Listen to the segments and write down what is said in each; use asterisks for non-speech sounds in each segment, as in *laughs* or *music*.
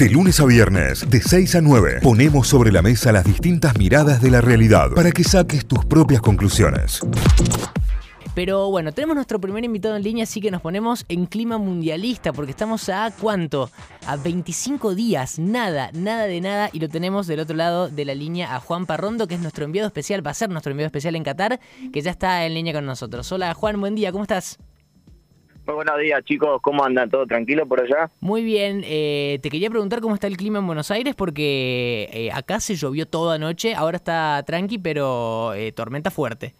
De lunes a viernes, de 6 a 9, ponemos sobre la mesa las distintas miradas de la realidad para que saques tus propias conclusiones. Pero bueno, tenemos nuestro primer invitado en línea, así que nos ponemos en clima mundialista, porque estamos a cuánto? A 25 días, nada, nada de nada, y lo tenemos del otro lado de la línea a Juan Parrondo, que es nuestro enviado especial, va a ser nuestro enviado especial en Qatar, que ya está en línea con nosotros. Hola Juan, buen día, ¿cómo estás? Muy buenos días chicos, ¿cómo andan? ¿Todo tranquilo por allá? Muy bien, eh, te quería preguntar cómo está el clima en Buenos Aires porque eh, acá se llovió toda noche, ahora está tranqui, pero eh, tormenta fuerte.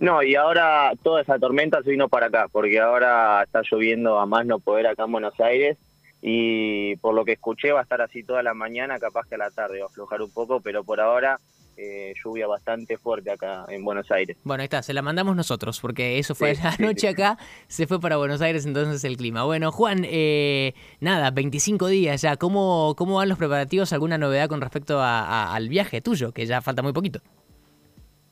No, y ahora toda esa tormenta se vino para acá, porque ahora está lloviendo a más no poder acá en Buenos Aires y por lo que escuché va a estar así toda la mañana, capaz que a la tarde va a aflojar un poco, pero por ahora eh, lluvia bastante fuerte acá en Buenos Aires. Bueno, ahí está, se la mandamos nosotros, porque eso fue la noche acá, se fue para Buenos Aires entonces el clima. Bueno, Juan, eh, nada, 25 días ya, ¿cómo, ¿cómo van los preparativos? ¿Alguna novedad con respecto al viaje tuyo, que ya falta muy poquito?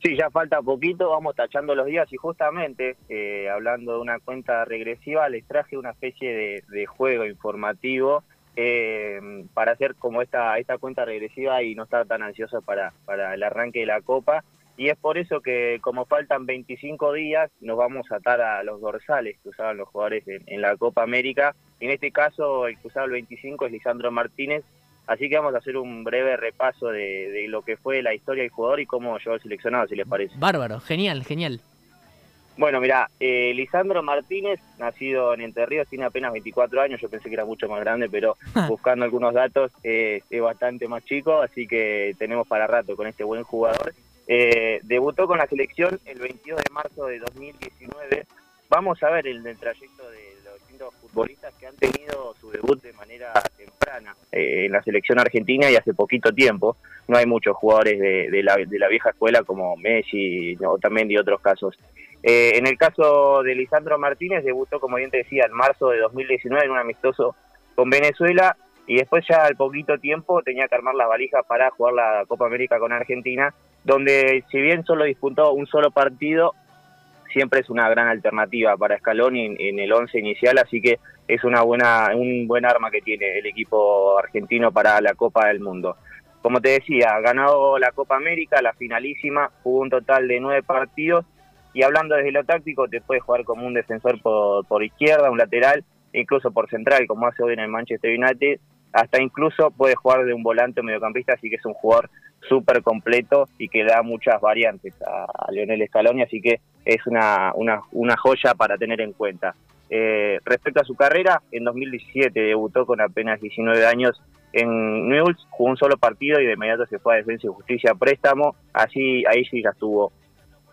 Sí, ya falta poquito, vamos tachando los días y justamente eh, hablando de una cuenta regresiva les traje una especie de, juego informativo eh, para hacer como esta, esta cuenta regresiva y no estar tan ansioso para, para el arranque de la Copa. Y es por eso que como faltan 25 días nos vamos a atar a los dorsales que usaban los jugadores en, la Copa América. En este caso el que usaba el 25 es Lisandro Martínez, Así que vamos a hacer un breve repaso de, lo que fue la historia del jugador y cómo llegó el seleccionado, si les parece. Bárbaro, genial, genial. Bueno, mira, eh, Lisandro Martínez, nacido en Entre Ríos, tiene apenas 24 años, yo pensé que era mucho más grande, pero *laughs* buscando algunos datos eh, es bastante más chico, así que tenemos para rato con este buen jugador. Eh, debutó con la selección el 22 de marzo de 2019. Vamos a ver el, el trayecto de los distintos futbolistas que han tenido su debut de manera temprana eh, en la selección argentina y hace poquito tiempo. No hay muchos jugadores de, la, vieja escuela como Messi o también de otros casos. Eh, en el caso de Lisandro Martínez, debutó, como bien te decía, en marzo de 2019 en un amistoso con Venezuela y después ya al poquito tiempo tenía que armar las valijas para jugar la Copa América con Argentina, donde si bien solo disputó un solo partido, siempre es una gran alternativa para Scaloni en, el 11 inicial, así que es una buena un buen arma que tiene el equipo argentino para la Copa del Mundo. Como te decía, ganado la Copa América, la finalísima, jugó un total de nueve partidos y hablando desde lo táctico, te puede jugar como un defensor por, por izquierda, un lateral, incluso por central, como hace hoy en el Manchester United, hasta incluso puede jugar de un volante o mediocampista, así que es un jugador súper completo y que da muchas variantes a, Lionel Scaloni, así que es una, una, joya para tener en cuenta. Eh, respecto a su carrera, en 2017 debutó con apenas 19 años en Newell's, jugó un solo partido y de inmediato se fue a Defensa y Justicia a préstamo, así ahí sí ya estuvo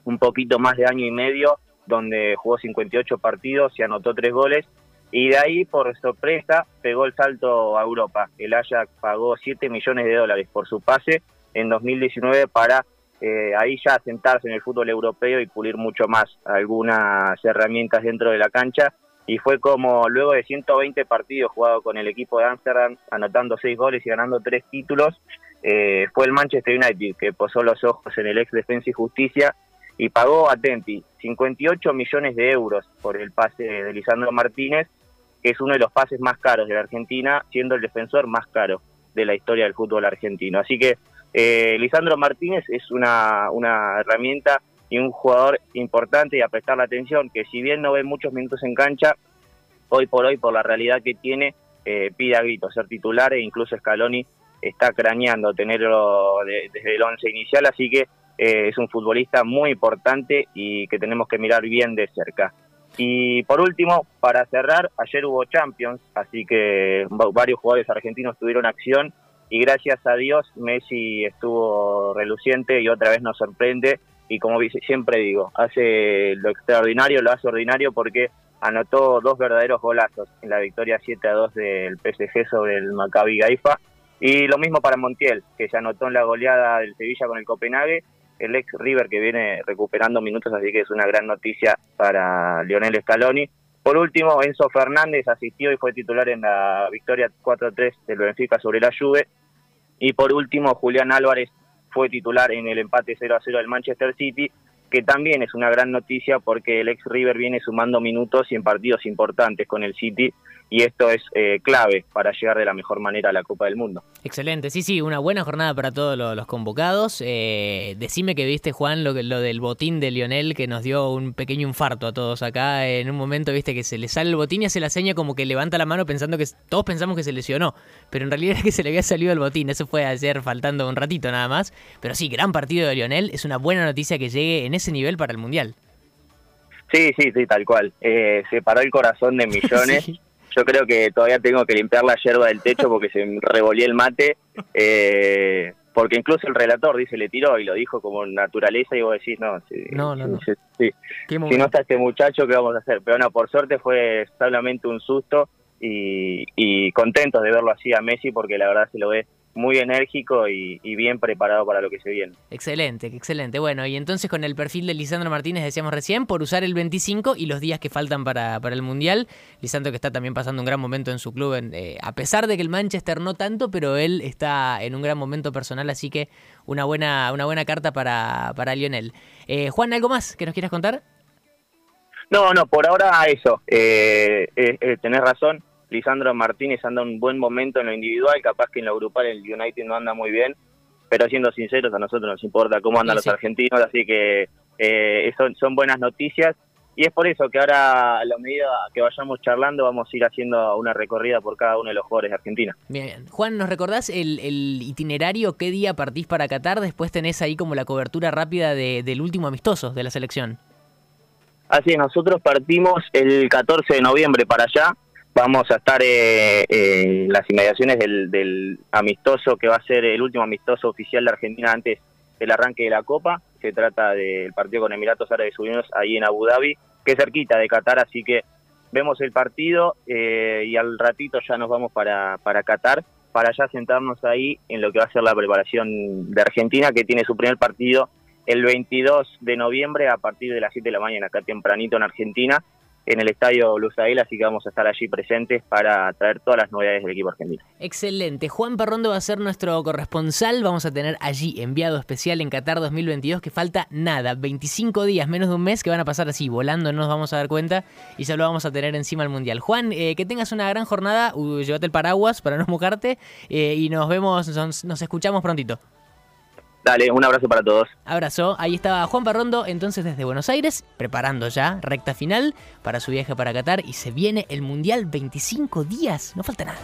un poquito más de año y medio, donde jugó 58 partidos y anotó tres goles, y de ahí, por sorpresa, pegó el salto a Europa. El Ajax pagó 7 millones de dólares por su pase en 2019 para eh, ahí ya sentarse en el fútbol europeo y pulir mucho más algunas herramientas dentro de la cancha. Y fue como luego de 120 partidos jugados con el equipo de Amsterdam, anotando 6 goles y ganando 3 títulos, eh, fue el Manchester United que posó los ojos en el ex Defensa y Justicia y pagó, atenti, 58 millones de euros por el pase de Lisandro Martínez, que es uno de los pases más caros de la Argentina, siendo el defensor más caro de la historia del fútbol argentino. Así que eh, Lisandro Martínez es una, una herramienta y un jugador importante y a prestar la atención, que si bien no ve muchos minutos en cancha, hoy por hoy, por la realidad que tiene, eh, pide a gritos ser titular e incluso Scaloni está craneando tenerlo desde el once inicial, así que eh, es un futbolista muy importante y que tenemos que mirar bien de cerca. Y por último, para cerrar, ayer hubo Champions, así que varios jugadores argentinos tuvieron acción y gracias a Dios Messi estuvo reluciente y otra vez nos sorprende y como siempre digo, hace lo extraordinario, lo hace ordinario porque anotó dos verdaderos golazos en la victoria 7 a 2 del PSG sobre el Maccabi Gaifa y lo mismo para Montiel, que se anotó en la goleada del Sevilla con el Copenhague, el ex River que viene recuperando minutos, así que es una gran noticia para Lionel Scaloni. Por último, Enzo Fernández asistió y fue titular en la victoria 4-3 del Benfica sobre la Juve. Y por último, Julián Álvarez fue titular en el empate 0-0 del Manchester City, que también es una gran noticia porque el ex River viene sumando minutos y en partidos importantes con el City. Y esto es eh, clave para llegar de la mejor manera a la Copa del Mundo. Excelente, sí, sí, una buena jornada para todos los, convocados. Eh, decime que viste, Juan, lo, lo del botín de Lionel que nos dio un pequeño infarto a todos acá. En un momento, viste, que se le sale el botín y hace la seña como que levanta la mano pensando que todos pensamos que se lesionó, pero en realidad *laughs* era que se le había salido el botín. Eso fue ayer faltando un ratito nada más. Pero sí, gran partido de Lionel. Es una buena noticia que llegue en ese nivel para el Mundial. Sí, sí, sí, tal cual. Eh, se paró el corazón de *laughs* millones. Yo creo que todavía tengo que limpiar la hierba del techo porque se me revolvió el mate. Eh, porque incluso el relator dice le tiró y lo dijo como naturaleza y vos decís no, no, no, no. si no está este muchacho qué vamos a hacer pero no por suerte fue solamente un susto y, y contentos de verlo así a Messi porque la verdad se lo ve muy enérgico y, bien preparado para lo que se viene. Excelente, excelente. Bueno, y entonces con el perfil de Lisandro Martínez decíamos recién, por usar el 25 y los días que faltan para, para el Mundial. Lisandro que está también pasando un gran momento en su club, eh, a pesar de que el Manchester no tanto, pero él está en un gran momento personal, así que una buena, una buena carta para, para Lionel. Eh, Juan, ¿algo más que nos quieras contar? No, no, por ahora eso. Eh, tenés razón Lisandro Martínez anda un buen momento en lo individual, capaz que en lo grupal el United no anda muy bien, pero siendo sinceros, a nosotros nos importa cómo andan los argentinos, así que eh, son, son buenas noticias. Y es por eso que ahora, a la medida que vayamos charlando, vamos a ir haciendo una recorrida por cada uno de los jugadores de Argentina. Bien, Juan, ¿nos recordás el, itinerario? ¿Qué día partís para Qatar? Después tenés ahí como la cobertura rápida del último amistoso de la selección. Así es, nosotros partimos el 14 de noviembre para allá vamos a estar eh, en las inmediaciones del, amistoso que va a ser el último amistoso oficial de Argentina antes del arranque de la Copa. Se trata del partido con Emiratos Árabes Unidos ahí en Abu Dhabi, que es cerquita de Qatar, así que vemos el partido eh, y al ratito ya nos vamos para, para Qatar, para ya sentarnos ahí en lo que va a ser la preparación de Argentina, que tiene su primer partido el 22 de noviembre a partir de las 7 de la mañana, acá tempranito en Argentina en el estadio Lusail, así que vamos a estar allí presentes para traer todas las novedades del equipo argentino. Excelente. Juan Parrondo va a ser nuestro corresponsal. Vamos a tener allí enviado especial en Qatar 2022, que falta nada, 25 días, menos de un mes, que van a pasar así, volando, no nos vamos a dar cuenta, y ya lo vamos a tener encima el Mundial. Juan, eh, que tengas una gran jornada, llévate el paraguas para no mojarte, eh, y nos vemos, nos escuchamos prontito. Dale, un abrazo para todos. Abrazo. Ahí estaba Juan Parrondo, entonces desde Buenos Aires, preparando ya recta final para su viaje para Qatar y se viene el Mundial 25 días. No falta nada.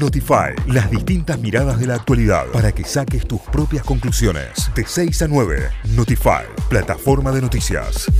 Notify, las distintas miradas de la actualidad para que saques tus propias conclusiones. De 6 a 9, Notify, plataforma de noticias.